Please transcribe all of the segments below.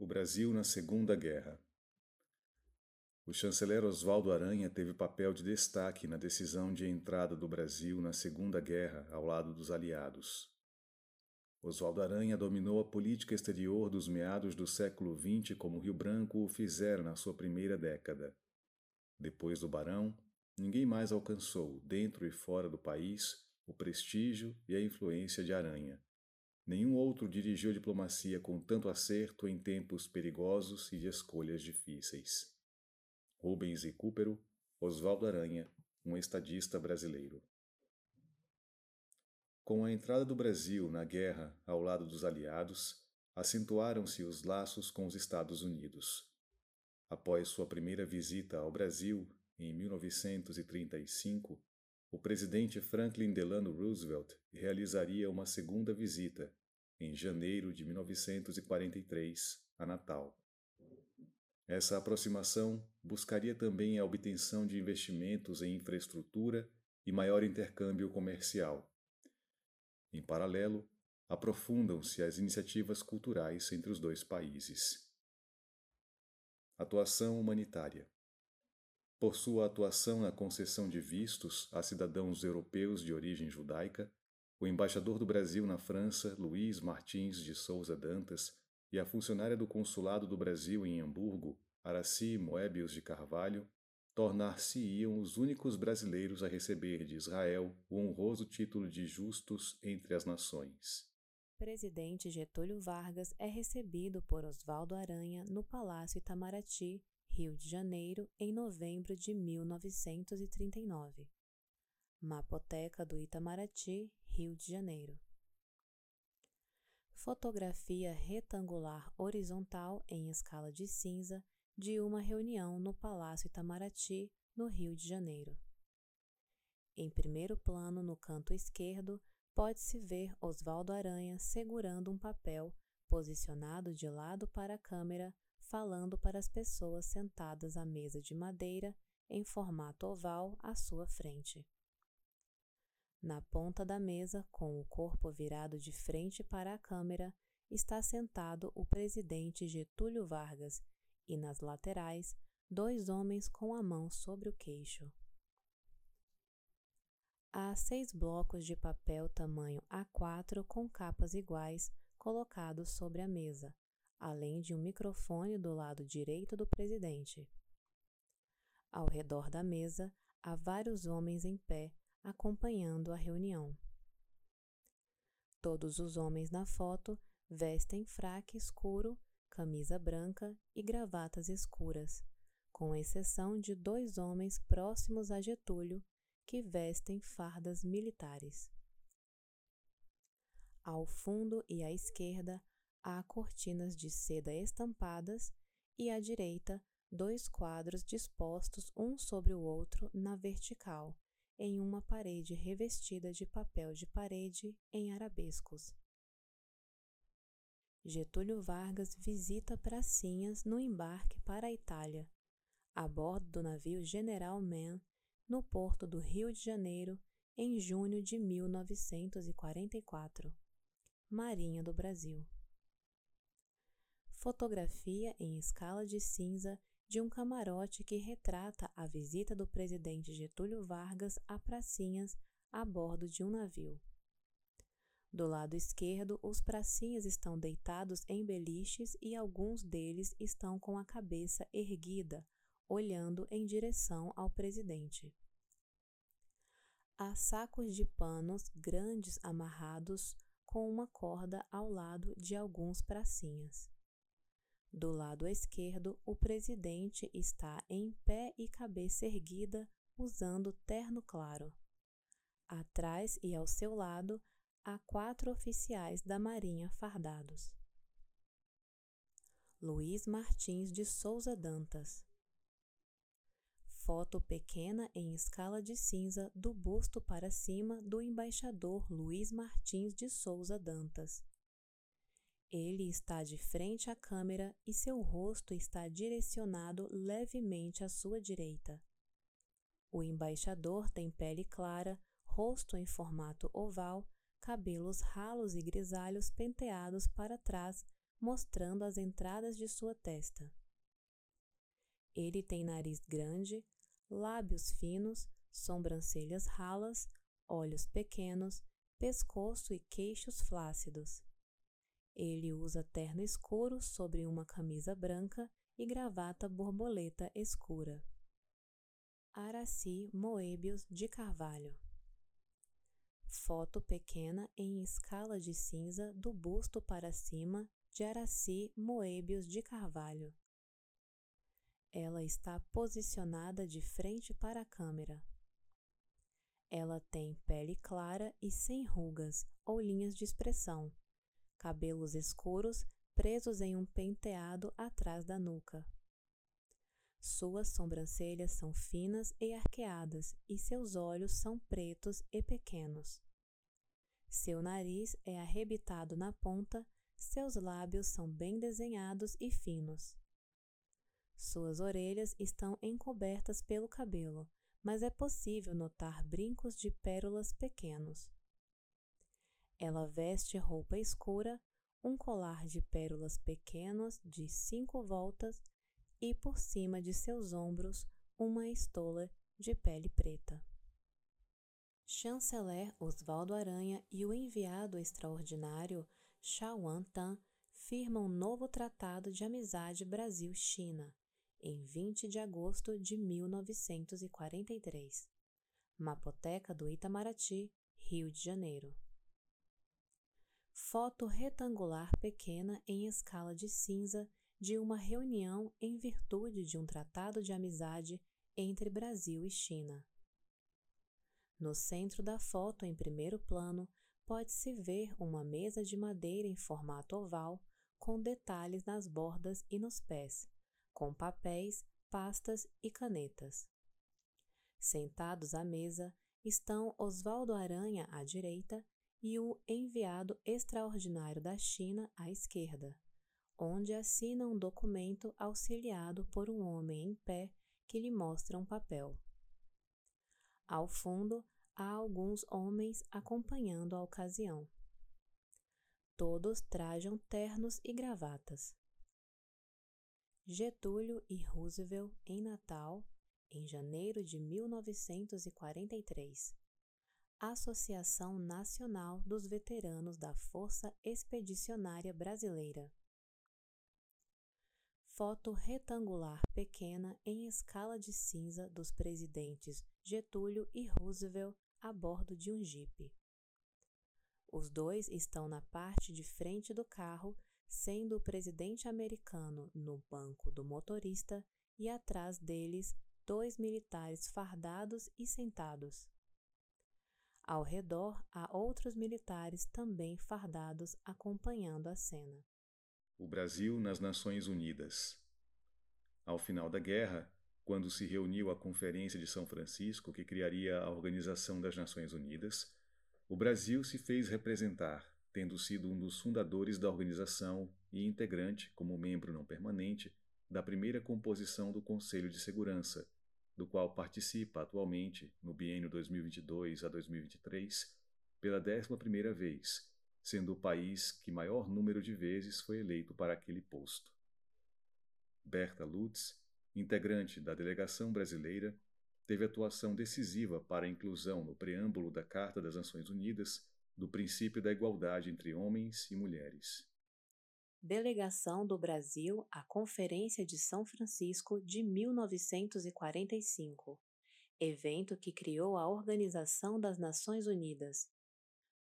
O Brasil na Segunda Guerra. O chanceler Oswaldo Aranha teve papel de destaque na decisão de entrada do Brasil na Segunda Guerra ao lado dos aliados. Oswaldo Aranha dominou a política exterior dos meados do século XX como Rio Branco o fizera na sua primeira década. Depois do Barão, ninguém mais alcançou, dentro e fora do país, o prestígio e a influência de Aranha. Nenhum outro dirigiu a diplomacia com tanto acerto em tempos perigosos e de escolhas difíceis. Rubens e Cúpero, Oswaldo Aranha, um estadista brasileiro. Com a entrada do Brasil na guerra ao lado dos aliados, acentuaram-se os laços com os Estados Unidos. Após sua primeira visita ao Brasil, em 1935, o presidente Franklin Delano Roosevelt realizaria uma segunda visita, em janeiro de 1943, a Natal. Essa aproximação buscaria também a obtenção de investimentos em infraestrutura e maior intercâmbio comercial. Em paralelo, aprofundam-se as iniciativas culturais entre os dois países. Atuação humanitária. Por sua atuação na concessão de vistos a cidadãos europeus de origem judaica, o embaixador do Brasil na França, Luiz Martins de Souza Dantas, e a funcionária do Consulado do Brasil em Hamburgo, Araci Moebius de Carvalho, tornar-se-iam os únicos brasileiros a receber de Israel o honroso título de justos entre as nações. Presidente Getúlio Vargas é recebido por Oswaldo Aranha no Palácio Itamaraty, Rio de Janeiro, em novembro de 1939. Mapoteca do Itamaraty, Rio de Janeiro. Fotografia retangular horizontal em escala de cinza de uma reunião no Palácio Itamaraty, no Rio de Janeiro. Em primeiro plano, no canto esquerdo, pode-se ver Oswaldo Aranha segurando um papel, posicionado de lado para a câmera, falando para as pessoas sentadas à mesa de madeira em formato oval à sua frente. Na ponta da mesa, com o corpo virado de frente para a câmera, está sentado o presidente Getúlio Vargas e nas laterais, dois homens com a mão sobre o queixo. Há seis blocos de papel tamanho A4 com capas iguais colocados sobre a mesa, além de um microfone do lado direito do presidente. Ao redor da mesa há vários homens em pé acompanhando a reunião. Todos os homens na foto vestem fraque escuro, camisa branca e gravatas escuras, com exceção de dois homens próximos a Getúlio que vestem fardas militares. Ao fundo e à esquerda há cortinas de seda estampadas e à direita dois quadros dispostos um sobre o outro na vertical, em uma parede revestida de papel de parede em arabescos. Getúlio Vargas visita Pracinhas no embarque para a Itália, a bordo do navio General Mann, no porto do Rio de Janeiro, em junho de 1944. Marinha do Brasil. Fotografia em escala de cinza de um camarote que retrata a visita do presidente Getúlio Vargas a Pracinhas a bordo de um navio. Do lado esquerdo, os pracinhas estão deitados em beliches e alguns deles estão com a cabeça erguida, olhando em direção ao presidente. Há sacos de panos grandes amarrados com uma corda ao lado de alguns pracinhas. Do lado esquerdo, o presidente está em pé e cabeça erguida, usando terno claro. Atrás e ao seu lado, há quatro oficiais da Marinha fardados. Luiz Martins de Souza Dantas. Foto pequena em escala de cinza do busto para cima do embaixador Luiz Martins de Souza Dantas. Ele está de frente à câmera e seu rosto está direcionado levemente à sua direita. O embaixador tem pele clara, rosto em formato oval, cabelos ralos e grisalhos penteados para trás, mostrando as entradas de sua testa. Ele tem nariz grande, lábios finos, sobrancelhas ralas, olhos pequenos, pescoço e queixos flácidos. Ele usa terno escuro sobre uma camisa branca e gravata borboleta escura. Araci Moebius de Carvalho Foto pequena em escala de cinza do busto para cima de Araci Moebius de Carvalho. Ela está posicionada de frente para a câmera. Ela tem pele clara e sem rugas ou linhas de expressão, cabelos escuros presos em um penteado atrás da nuca. Suas sobrancelhas são finas e arqueadas e seus olhos são pretos e pequenos. Seu nariz é arrebitado na ponta, seus lábios são bem desenhados e finos. Suas orelhas estão encobertas pelo cabelo, mas é possível notar brincos de pérolas pequenos. Ela veste roupa escura, um colar de pérolas pequenos de cinco voltas e por cima de seus ombros uma estola de pele preta. Chanceler Osvaldo Aranha e o enviado extraordinário Shawan Tan firmam um novo tratado de amizade Brasil-China em 20 de agosto de 1943. Mapoteca do Itamaraty, Rio de Janeiro. Foto retangular pequena em escala de cinza de uma reunião em virtude de um tratado de amizade entre Brasil e China. No centro da foto, em primeiro plano, pode-se ver uma mesa de madeira em formato oval, com detalhes nas bordas e nos pés, com papéis, pastas e canetas. Sentados à mesa estão Oswaldo Aranha à direita e o enviado extraordinário da China à esquerda onde assina um documento auxiliado por um homem em pé que lhe mostra um papel. Ao fundo, há alguns homens acompanhando a ocasião. Todos trajam ternos e gravatas. Getúlio e Roosevelt em Natal, em janeiro de 1943. Associação Nacional dos Veteranos da Força Expedicionária Brasileira foto retangular pequena em escala de cinza dos presidentes Getúlio e Roosevelt a bordo de um jipe. Os dois estão na parte de frente do carro, sendo o presidente americano no banco do motorista e atrás deles dois militares fardados e sentados. Ao redor há outros militares também fardados acompanhando a cena o Brasil nas Nações Unidas. Ao final da guerra, quando se reuniu a Conferência de São Francisco, que criaria a Organização das Nações Unidas, o Brasil se fez representar, tendo sido um dos fundadores da organização e integrante, como membro não permanente, da primeira composição do Conselho de Segurança, do qual participa atualmente, no biênio 2022 a 2023, pela décima primeira vez, sendo o país que maior número de vezes foi eleito para aquele posto. Berta Lutz, integrante da delegação brasileira, teve atuação decisiva para a inclusão no preâmbulo da Carta das Nações Unidas do princípio da igualdade entre homens e mulheres. Delegação do Brasil à Conferência de São Francisco de 1945, evento que criou a Organização das Nações Unidas,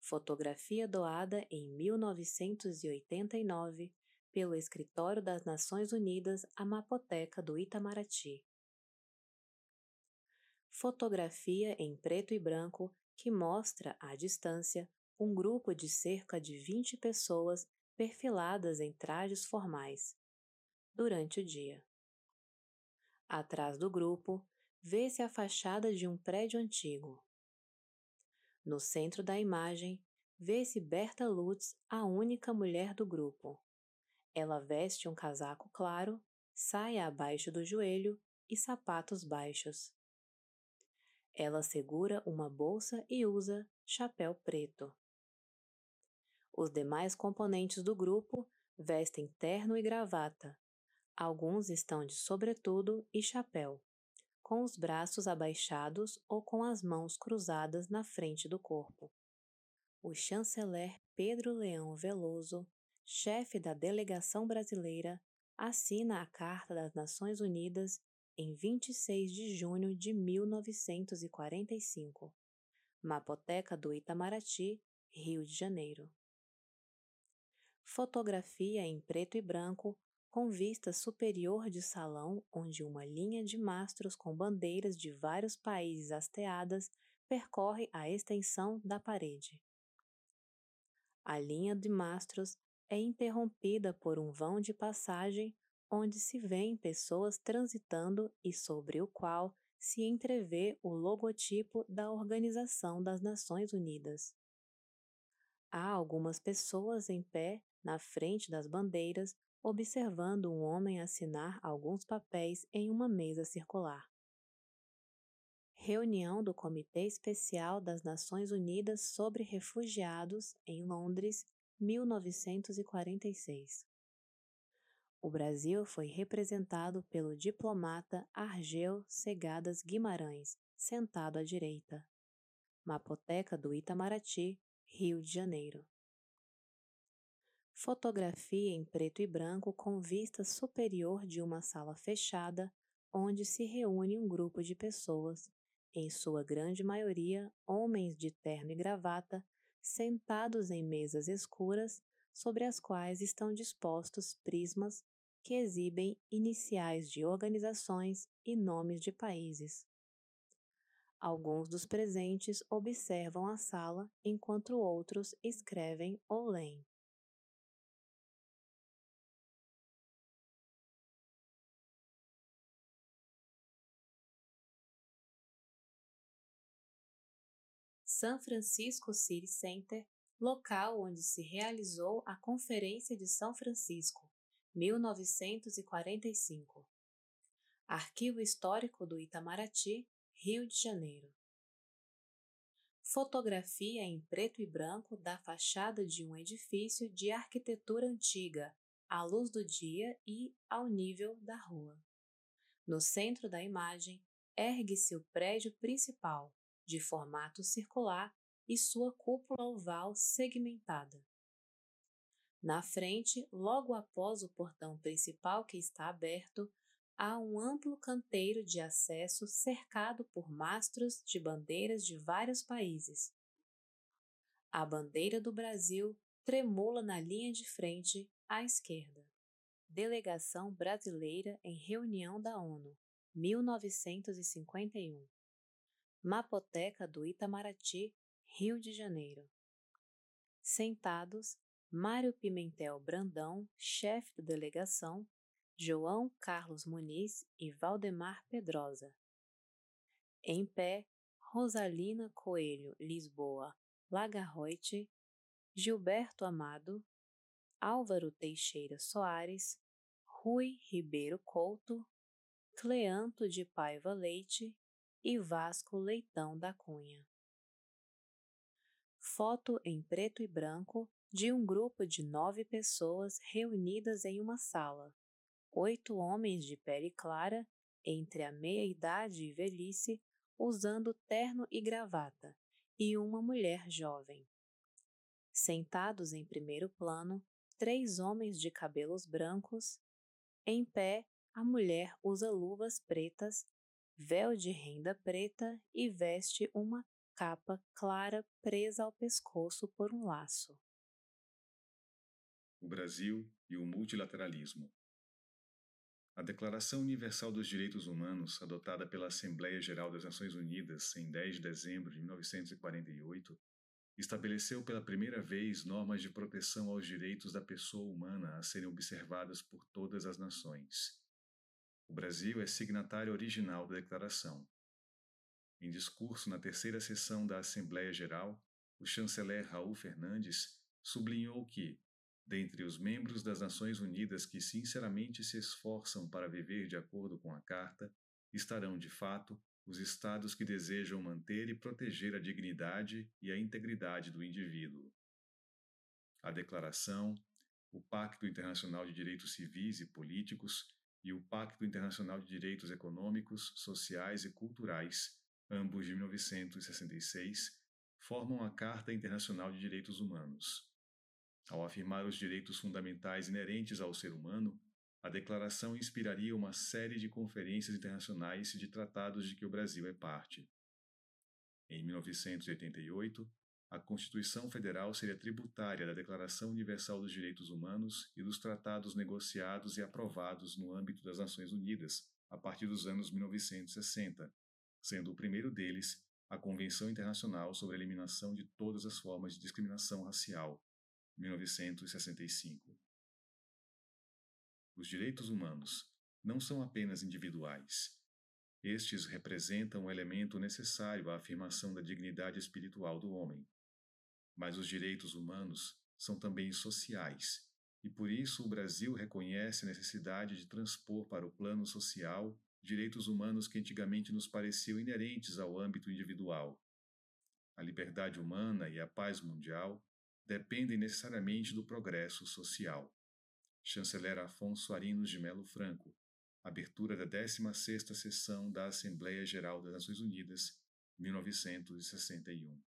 fotografia doada em 1989 pelo Escritório das Nações Unidas à Mapoteca do Itamaraty. Fotografia em preto e branco que mostra à distância um grupo de cerca de 20 pessoas perfiladas em trajes formais durante o dia. Atrás do grupo, vê-se a fachada de um prédio antigo. No centro da imagem, vê-se Berta Lutz, a única mulher do grupo. Ela veste um casaco claro, saia abaixo do joelho e sapatos baixos. Ela segura uma bolsa e usa chapéu preto. Os demais componentes do grupo vestem terno e gravata. Alguns estão de sobretudo e chapéu, com os braços abaixados ou com as mãos cruzadas na frente do corpo. O chanceler Pedro Leão Veloso, chefe da delegação brasileira, assina a Carta das Nações Unidas em 26 de junho de 1945. Mapoteca do Itamaraty, Rio de Janeiro. Fotografia em preto e branco com vista superior de salão onde uma linha de mastros com bandeiras de vários países hasteadas percorre a extensão da parede. A linha de mastros é interrompida por um vão de passagem onde se vêem pessoas transitando e sobre o qual se entrevê o logotipo da Organização das Nações Unidas. Há algumas pessoas em pé na frente das bandeiras, observando um homem assinar alguns papéis em uma mesa circular. Reunião do Comitê Especial das Nações Unidas sobre Refugiados em Londres, 1946. O Brasil foi representado pelo diplomata Argel Segadas Guimarães, sentado à direita. Mapoteca do Itamaraty, Rio de Janeiro. Fotografia em preto e branco com vista superior de uma sala fechada, onde se reúne um grupo de pessoas, em sua grande maioria homens de terno e gravata, sentados em mesas escuras, sobre as quais estão dispostos prismas que exibem iniciais de organizações e nomes de países. Alguns dos presentes observam a sala enquanto outros escrevem ou leem. San Francisco City Center, local onde se realizou a Conferência de São Francisco, 1945. Arquivo Histórico do Itamaraty, Rio de Janeiro. Fotografia em preto e branco da fachada de um edifício de arquitetura antiga, à luz do dia e ao nível da rua. No centro da imagem, ergue-se o prédio principal, de formato circular, e sua cúpula oval segmentada. Na frente, logo após o portão principal que está aberto, há um amplo canteiro de acesso cercado por mastros de bandeiras de vários países. A bandeira do Brasil tremula na linha de frente à esquerda. Delegação Brasileira em Reunião da ONU, 1951. Mapoteca do Itamaraty, Rio de Janeiro. Sentados, Mário Pimentel Brandão, chefe da delegação, João Carlos Muniz e Valdemar Pedrosa. Em pé, Rosalina Coelho Lisboa Lagarroite, Gilberto Amado, Álvaro Teixeira Soares, Rui Ribeiro Couto, Cleanto de Paiva Leite e Vasco Leitão da Cunha. Foto em preto e branco de um grupo de nove pessoas reunidas em uma sala. Oito homens de pele clara, entre a meia-idade e velhice, usando terno e gravata, e uma mulher jovem. Sentados em primeiro plano, três homens de cabelos brancos. Em pé, a mulher usa luvas pretas, véu de renda preta e veste uma capa clara presa ao pescoço por um laço o Brasil e o multilateralismo. A Declaração Universal dos Direitos Humanos, adotada pela Assembleia Geral das Nações Unidas em 10 de dezembro de 1948, estabeleceu pela primeira vez normas de proteção aos direitos da pessoa humana a serem observadas por todas as nações. O Brasil é signatário original da declaração. Em discurso na terceira sessão da Assembleia Geral, o chanceler Raul Fernandes sublinhou que Dentre os membros das Nações Unidas que sinceramente se esforçam para viver de acordo com a Carta, estarão, de fato, os Estados que desejam manter e proteger a dignidade e a integridade do indivíduo. A Declaração, o Pacto Internacional de Direitos Civis e Políticos e o Pacto Internacional de Direitos Econômicos, Sociais e Culturais, ambos de 1966, formam a Carta Internacional de Direitos Humanos. Ao afirmar os direitos fundamentais inerentes ao ser humano, a declaração inspiraria uma série de conferências internacionais e de tratados de que o Brasil é parte. Em 1988, a Constituição Federal seria tributária da Declaração Universal dos Direitos Humanos e dos tratados negociados e aprovados no âmbito das Nações Unidas a partir dos anos 1960, sendo o primeiro deles a Convenção Internacional sobre a Eliminação de Todas as Formas de Discriminação Racial, 1965. Os direitos humanos não são apenas individuais. Estes representam um elemento necessário à afirmação da dignidade espiritual do homem. Mas os direitos humanos são também sociais, e por isso o Brasil reconhece a necessidade de transpor para o plano social direitos humanos que antigamente nos pareciam inerentes ao âmbito individual. A liberdade humana e a paz mundial dependem necessariamente do progresso social. Chanceler Afonso Arinos de Melo Franco, abertura da 16ª sessão da Assembleia Geral das Nações Unidas, 1961.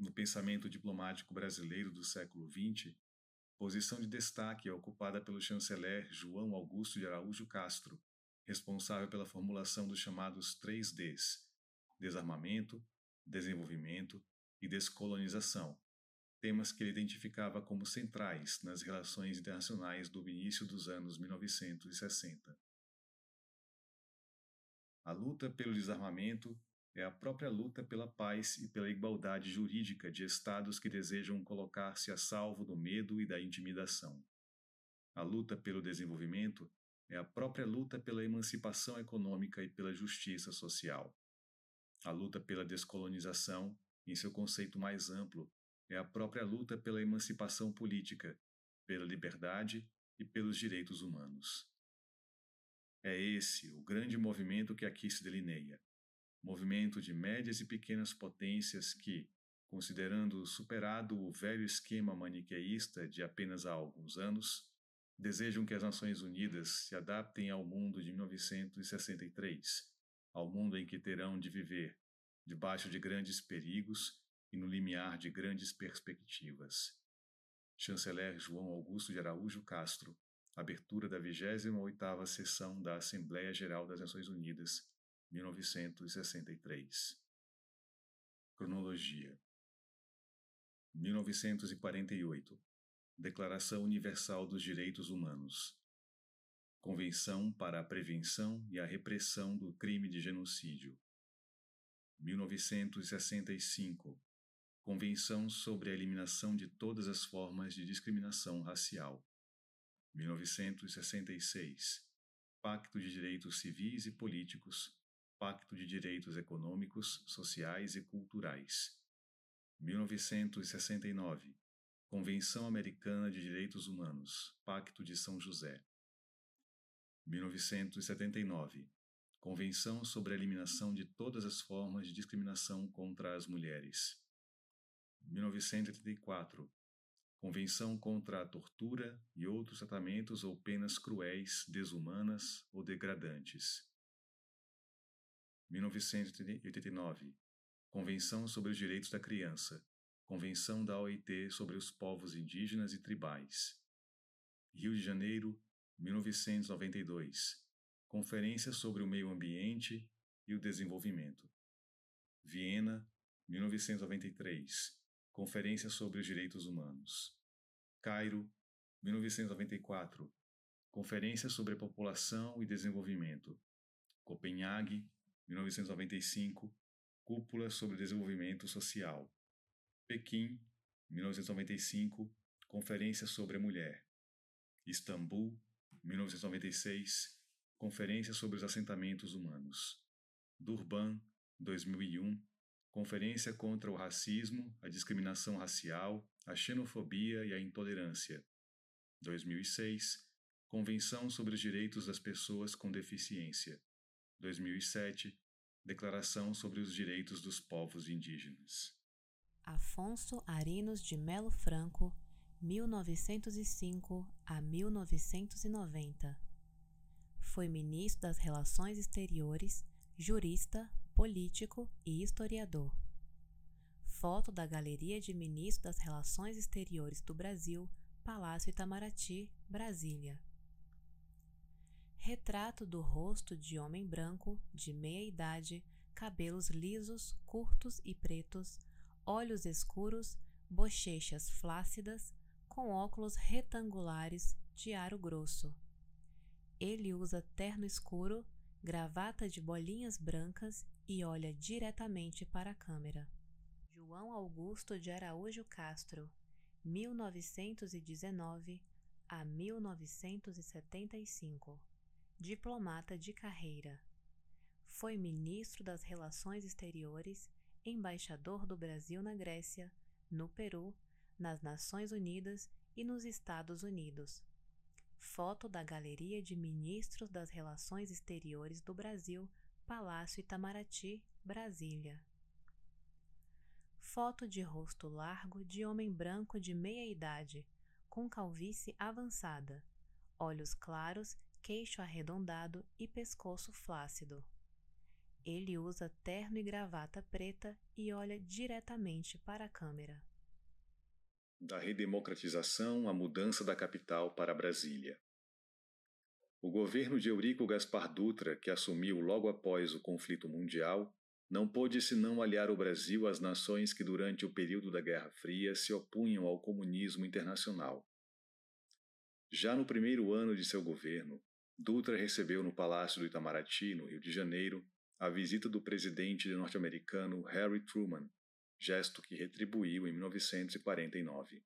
No pensamento diplomático brasileiro do século XX, posição de destaque é ocupada pelo chanceler João Augusto de Araújo Castro, responsável pela formulação dos chamados 3Ds: desarmamento, desenvolvimento e descolonização, temas que ele identificava como centrais nas relações internacionais do início dos anos 1960. A luta pelo desarmamento é a própria luta pela paz e pela igualdade jurídica de Estados que desejam colocar-se a salvo do medo e da intimidação. A luta pelo desenvolvimento é a própria luta pela emancipação econômica e pela justiça social. A luta pela descolonização, em seu conceito mais amplo, é a própria luta pela emancipação política, pela liberdade e pelos direitos humanos. É esse o grande movimento que aqui se delineia movimento de médias e pequenas potências que, considerando superado o velho esquema maniqueísta de apenas há alguns anos, desejam que as Nações Unidas se adaptem ao mundo de 1963, ao mundo em que terão de viver debaixo de grandes perigos e no limiar de grandes perspectivas. Chanceler João Augusto de Araújo Castro, abertura da 28ª sessão da Assembleia Geral das Nações Unidas, 1963. Cronologia. 1948 Declaração Universal dos Direitos Humanos. Convenção para a Prevenção e a Repressão do Crime de Genocídio. 1965 Convenção sobre a Eliminação de Todas as Formas de Discriminação Racial. 1966 Pacto de Direitos Civis e Políticos Pacto de Direitos Econômicos, Sociais e Culturais. 1969 Convenção Americana de Direitos Humanos, Pacto de São José. 1979 Convenção sobre a Eliminação de Todas as Formas de Discriminação contra as Mulheres. 1984 Convenção contra a tortura e outros tratamentos ou penas cruéis, desumanas ou degradantes. 1989 Convenção sobre os Direitos da Criança. Convenção da OIT sobre os Povos Indígenas e Tribais. Rio de Janeiro, 1992 Conferência sobre o Meio Ambiente e o Desenvolvimento. Viena, 1993 Conferência sobre os Direitos Humanos. Cairo, 1994 Conferência sobre a População e Desenvolvimento. Copenhague, 1995, Cúpula sobre Desenvolvimento Social. Pequim, 1995, Conferência sobre a Mulher. Istambul, 1996, Conferência sobre os Assentamentos Humanos. Durban, 2001, Conferência contra o Racismo, a Discriminação Racial, a Xenofobia e a Intolerância. 2006, Convenção sobre os Direitos das Pessoas com Deficiência. 2007, Declaração sobre os Direitos dos Povos Indígenas. Afonso Arinos de Melo Franco, 1905 a 1990. Foi ministro das Relações Exteriores, jurista, político e historiador. Foto da Galeria de Ministros das Relações Exteriores do Brasil, Palácio Itamaraty, Brasília. Retrato do rosto de homem branco, de meia idade, cabelos lisos, curtos e pretos, olhos escuros, bochechas flácidas, com óculos retangulares de aro grosso. Ele usa terno escuro, gravata de bolinhas brancas e olha diretamente para a câmera. João Augusto de Araújo Castro, 1919 a 1975. Diplomata de carreira. Foi ministro das Relações Exteriores embaixador do Brasil na Grécia, no Peru, nas Nações Unidas e nos Estados Unidos. Foto da Galeria de Ministros das Relações Exteriores do Brasil, Palácio Itamaraty, Brasília. Foto de rosto largo de homem branco de meia idade, com calvície avançada, olhos claros, queixo arredondado e pescoço flácido. Ele usa terno e gravata preta e olha diretamente para a câmera. Da redemocratização à mudança da capital para Brasília. O governo de Eurico Gaspar Dutra, que assumiu logo após o conflito mundial, não pôde senão aliar o Brasil às nações que durante o período da Guerra Fria se opunham ao comunismo internacional. Já no primeiro ano de seu governo, Dutra recebeu no Palácio do Itamaraty, no Rio de Janeiro, a visita do presidente norte-americano Harry Truman, gesto que retribuiu em 1949.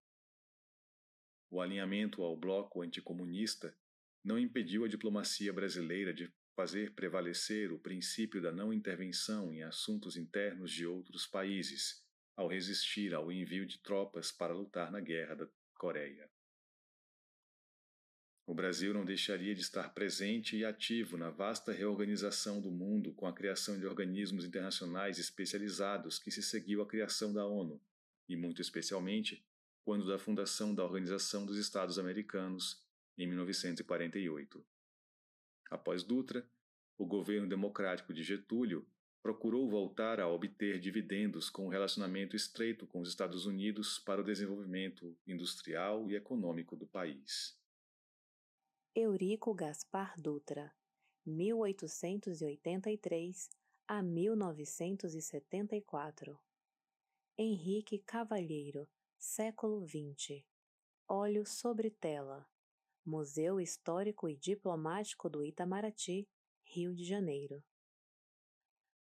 O alinhamento ao bloco anticomunista não impediu a diplomacia brasileira de fazer prevalecer o princípio da não intervenção em assuntos internos de outros países, ao resistir ao envio de tropas para lutar na Guerra da Coreia. O Brasil não deixaria de estar presente e ativo na vasta reorganização do mundo com a criação de organismos internacionais especializados que se seguiu à criação da ONU, e muito especialmente quando da fundação da Organização dos Estados Americanos, em 1948. Após Dutra, o governo democrático de Getúlio procurou voltar a obter dividendos com um relacionamento estreito com os Estados Unidos para o desenvolvimento industrial e econômico do país. Eurico Gaspar Dutra, 1883 a 1974. Henrique Cavalheiro, século XX. Óleo sobre tela. Museu Histórico e Diplomático do Itamaraty, Rio de Janeiro.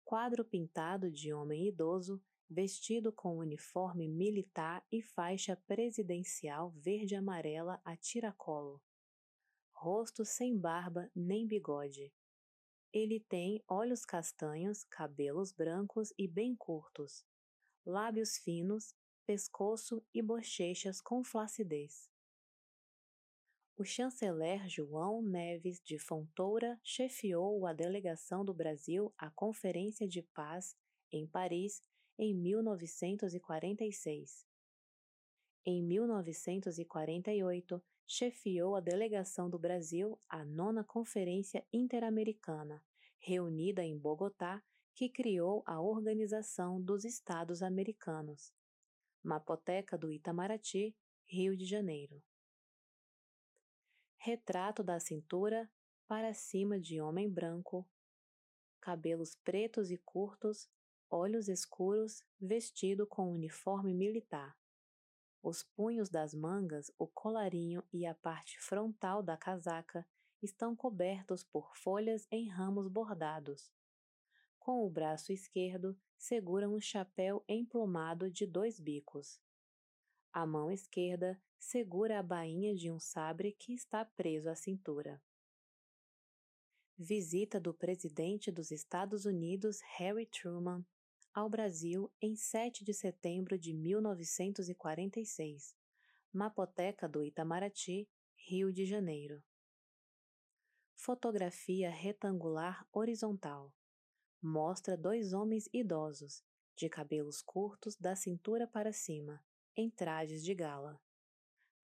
Quadro pintado de homem idoso vestido com uniforme militar e faixa presidencial verde-amarela a tiracolo rosto sem barba nem bigode. Ele tem olhos castanhos, cabelos brancos e bem curtos, lábios finos, pescoço e bochechas com flacidez. O chanceler João Neves de Fontoura chefiou a delegação do Brasil à Conferência de Paz em Paris em 1946. Em 1948, chefiou a delegação do Brasil à nona Conferência Interamericana, reunida em Bogotá, que criou a Organização dos Estados Americanos. Mapoteca do Itamaraty, Rio de Janeiro. Retrato da cintura para cima de homem branco, cabelos pretos e curtos, olhos escuros, vestido com uniforme militar. Os punhos das mangas, o colarinho e a parte frontal da casaca estão cobertos por folhas em ramos bordados. Com o braço esquerdo, segura um chapéu emplumado de dois bicos. A mão esquerda segura a bainha de um sabre que está preso à cintura. Visita do presidente dos Estados Unidos Harry Truman ao Brasil em 7 de setembro de 1946, Mapoteca do Itamaraty, Rio de Janeiro. Fotografia retangular horizontal. Mostra dois homens idosos, de cabelos curtos da cintura para cima, em trajes de gala.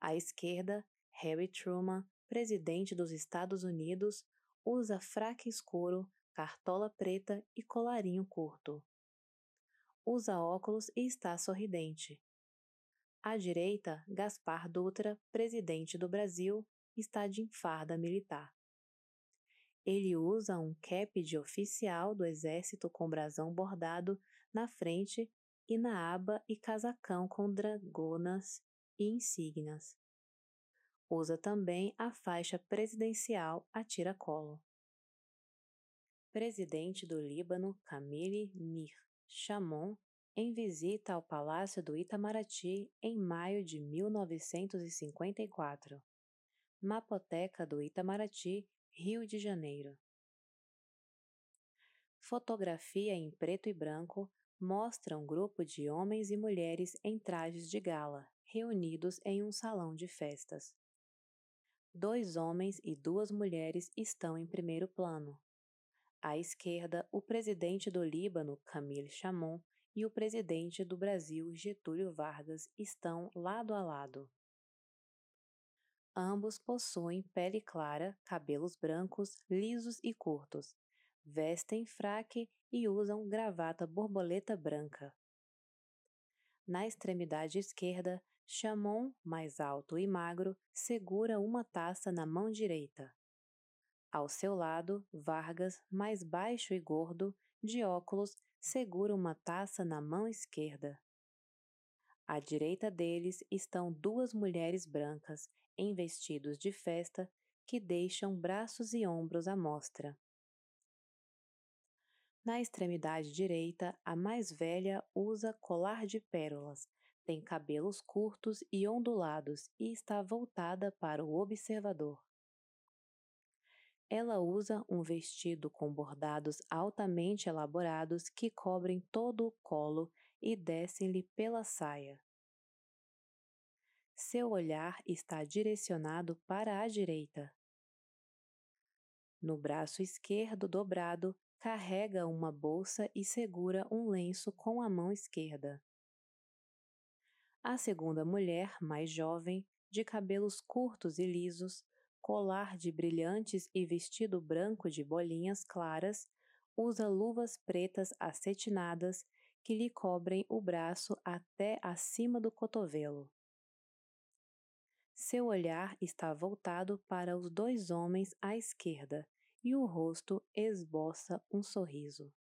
À esquerda, Harry Truman, presidente dos Estados Unidos, usa fraque escuro, cartola preta e colarinho curto. Usa óculos e está sorridente. À direita, Gaspar Dutra, presidente do Brasil, está de farda militar. Ele usa um cap de oficial do exército com brasão bordado na frente e na aba e casacão com dragonas e insígnias. Usa também a faixa presidencial a tiracolo. Presidente do Líbano, Camille Nir Chamon, em visita ao Palácio do Itamaraty em maio de 1954. Mapoteca do Itamaraty, Rio de Janeiro. Fotografia em preto e branco mostra um grupo de homens e mulheres em trajes de gala, reunidos em um salão de festas. Dois homens e duas mulheres estão em primeiro plano. À esquerda, o presidente do Líbano, Camille Chamon, e o presidente do Brasil, Getúlio Vargas, estão lado a lado. Ambos possuem pele clara, cabelos brancos, lisos e curtos, vestem fraque e usam gravata borboleta branca. Na extremidade esquerda, Chamon, mais alto e magro, segura uma taça na mão direita. Ao seu lado, Vargas, mais baixo e gordo, de óculos, segura uma taça na mão esquerda. À direita deles estão duas mulheres brancas em vestidos de festa que deixam braços e ombros à mostra. Na extremidade direita, a mais velha usa colar de pérolas, tem cabelos curtos e ondulados e está voltada para o observador. Ela usa um vestido com bordados altamente elaborados que cobrem todo o colo e descem-lhe pela saia. Seu olhar está direcionado para a direita. No braço esquerdo dobrado, carrega uma bolsa e segura um lenço com a mão esquerda. A segunda mulher, mais jovem, de cabelos curtos e lisos, colar de brilhantes e vestido branco de bolinhas claras, usa luvas pretas acetinadas que lhe cobrem o braço até acima do cotovelo. Seu olhar está voltado para os dois homens à esquerda e o rosto esboça um sorriso.